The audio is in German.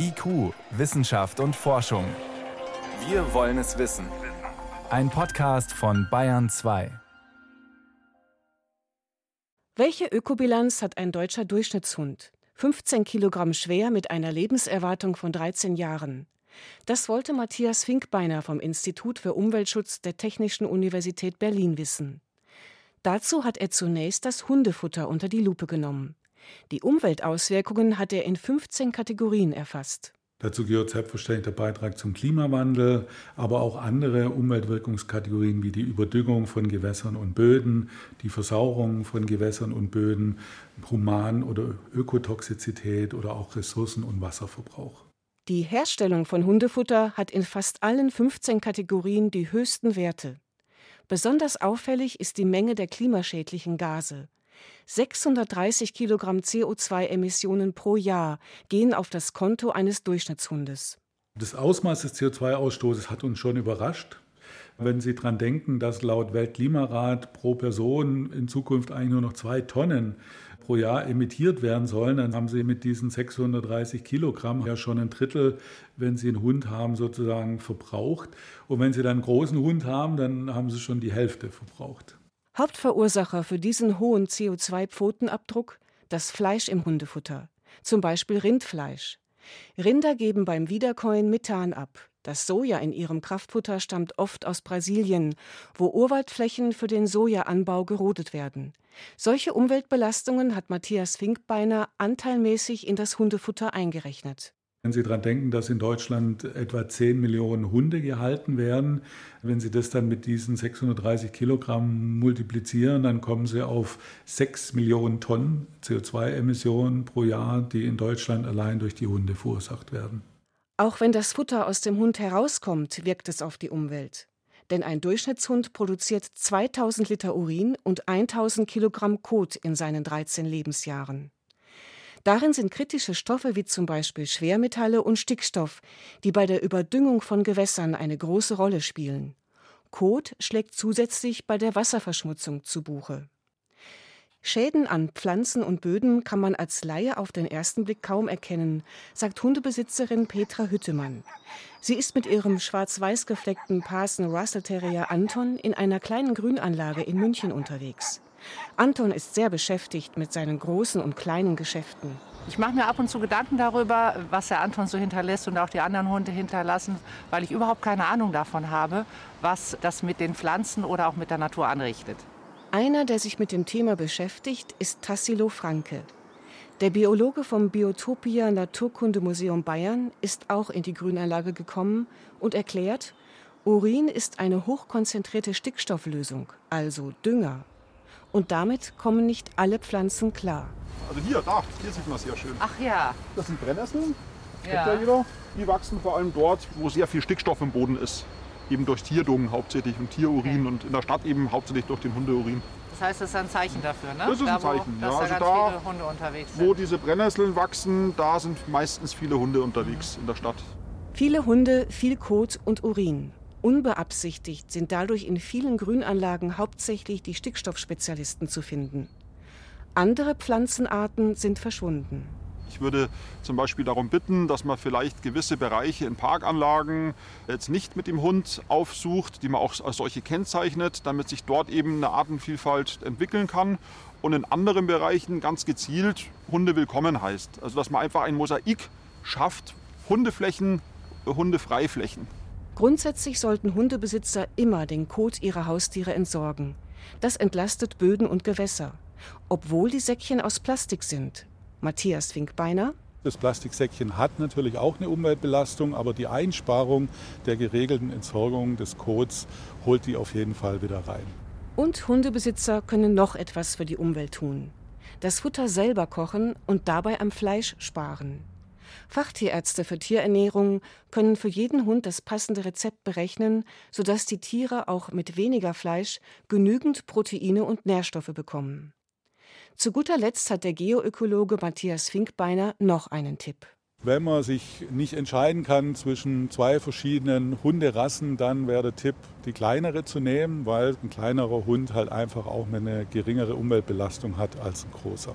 IQ, Wissenschaft und Forschung. Wir wollen es wissen. Ein Podcast von Bayern 2. Welche Ökobilanz hat ein deutscher Durchschnittshund? 15 Kilogramm schwer mit einer Lebenserwartung von 13 Jahren. Das wollte Matthias Finkbeiner vom Institut für Umweltschutz der Technischen Universität Berlin wissen. Dazu hat er zunächst das Hundefutter unter die Lupe genommen. Die Umweltauswirkungen hat er in 15 Kategorien erfasst. Dazu gehört selbstverständlich der Beitrag zum Klimawandel, aber auch andere Umweltwirkungskategorien wie die Überdüngung von Gewässern und Böden, die Versauerung von Gewässern und Böden, Human- oder Ökotoxizität oder auch Ressourcen- und Wasserverbrauch. Die Herstellung von Hundefutter hat in fast allen 15 Kategorien die höchsten Werte. Besonders auffällig ist die Menge der klimaschädlichen Gase. 630 Kilogramm CO2-Emissionen pro Jahr gehen auf das Konto eines Durchschnittshundes. Das Ausmaß des CO2-Ausstoßes hat uns schon überrascht. Wenn Sie daran denken, dass laut Weltklimarat pro Person in Zukunft eigentlich nur noch zwei Tonnen pro Jahr emittiert werden sollen, dann haben Sie mit diesen 630 Kilogramm ja schon ein Drittel, wenn Sie einen Hund haben, sozusagen verbraucht. Und wenn Sie dann einen großen Hund haben, dann haben Sie schon die Hälfte verbraucht. Hauptverursacher für diesen hohen CO2-Pfotenabdruck das Fleisch im Hundefutter, zum Beispiel Rindfleisch. Rinder geben beim Wiederkäuen Methan ab. Das Soja in ihrem Kraftfutter stammt oft aus Brasilien, wo Urwaldflächen für den Sojaanbau gerodet werden. Solche Umweltbelastungen hat Matthias Finkbeiner anteilmäßig in das Hundefutter eingerechnet. Wenn Sie daran denken, dass in Deutschland etwa 10 Millionen Hunde gehalten werden, wenn Sie das dann mit diesen 630 Kilogramm multiplizieren, dann kommen Sie auf 6 Millionen Tonnen CO2-Emissionen pro Jahr, die in Deutschland allein durch die Hunde verursacht werden. Auch wenn das Futter aus dem Hund herauskommt, wirkt es auf die Umwelt. Denn ein Durchschnittshund produziert 2000 Liter Urin und 1000 Kilogramm Kot in seinen 13 Lebensjahren. Darin sind kritische Stoffe wie zum Beispiel Schwermetalle und Stickstoff, die bei der Überdüngung von Gewässern eine große Rolle spielen. Kot schlägt zusätzlich bei der Wasserverschmutzung zu Buche. Schäden an Pflanzen und Böden kann man als Laie auf den ersten Blick kaum erkennen, sagt Hundebesitzerin Petra Hüttemann. Sie ist mit ihrem schwarz-weiß gefleckten Parson Russell Terrier Anton in einer kleinen Grünanlage in München unterwegs. Anton ist sehr beschäftigt mit seinen großen und kleinen Geschäften. Ich mache mir ab und zu Gedanken darüber, was der Anton so hinterlässt und auch die anderen Hunde hinterlassen, weil ich überhaupt keine Ahnung davon habe, was das mit den Pflanzen oder auch mit der Natur anrichtet. Einer, der sich mit dem Thema beschäftigt, ist Tassilo Franke. Der Biologe vom Biotopia Naturkundemuseum Bayern ist auch in die Grünanlage gekommen und erklärt, Urin ist eine hochkonzentrierte Stickstofflösung, also Dünger. Und damit kommen nicht alle Pflanzen klar. Also hier, da, hier sieht man sehr schön. Ach ja. Das sind Brennnesseln. Ja. Die wachsen vor allem dort, wo sehr viel Stickstoff im Boden ist. Eben durch Tierdungen hauptsächlich und Tierurin und in der Stadt eben hauptsächlich durch den Hundeurin. Das heißt, das ist ein Zeichen dafür, ne? Das ist da, ein Zeichen, wo, ja. Da Also da, viele Hunde unterwegs sind. Wo diese Brennnesseln wachsen, da sind meistens viele Hunde unterwegs in der Stadt. Viele Hunde, viel Kot und Urin. Unbeabsichtigt sind dadurch in vielen Grünanlagen hauptsächlich die Stickstoffspezialisten zu finden. Andere Pflanzenarten sind verschwunden. Ich würde zum Beispiel darum bitten, dass man vielleicht gewisse Bereiche in Parkanlagen jetzt nicht mit dem Hund aufsucht, die man auch als solche kennzeichnet, damit sich dort eben eine Artenvielfalt entwickeln kann. Und in anderen Bereichen ganz gezielt Hunde willkommen heißt. Also dass man einfach ein Mosaik schafft, Hundeflächen, Hundefreiflächen. Grundsätzlich sollten Hundebesitzer immer den Kot ihrer Haustiere entsorgen. Das entlastet Böden und Gewässer, obwohl die Säckchen aus Plastik sind. Matthias Finkbeiner. Das Plastiksäckchen hat natürlich auch eine Umweltbelastung, aber die Einsparung der geregelten Entsorgung des Kots holt die auf jeden Fall wieder rein. Und Hundebesitzer können noch etwas für die Umwelt tun. Das Futter selber kochen und dabei am Fleisch sparen. Fachtierärzte für Tierernährung können für jeden Hund das passende Rezept berechnen, sodass die Tiere auch mit weniger Fleisch genügend Proteine und Nährstoffe bekommen. Zu guter Letzt hat der Geoökologe Matthias Finkbeiner noch einen Tipp. Wenn man sich nicht entscheiden kann zwischen zwei verschiedenen Hunderassen, dann wäre der Tipp, die kleinere zu nehmen, weil ein kleinerer Hund halt einfach auch eine geringere Umweltbelastung hat als ein großer.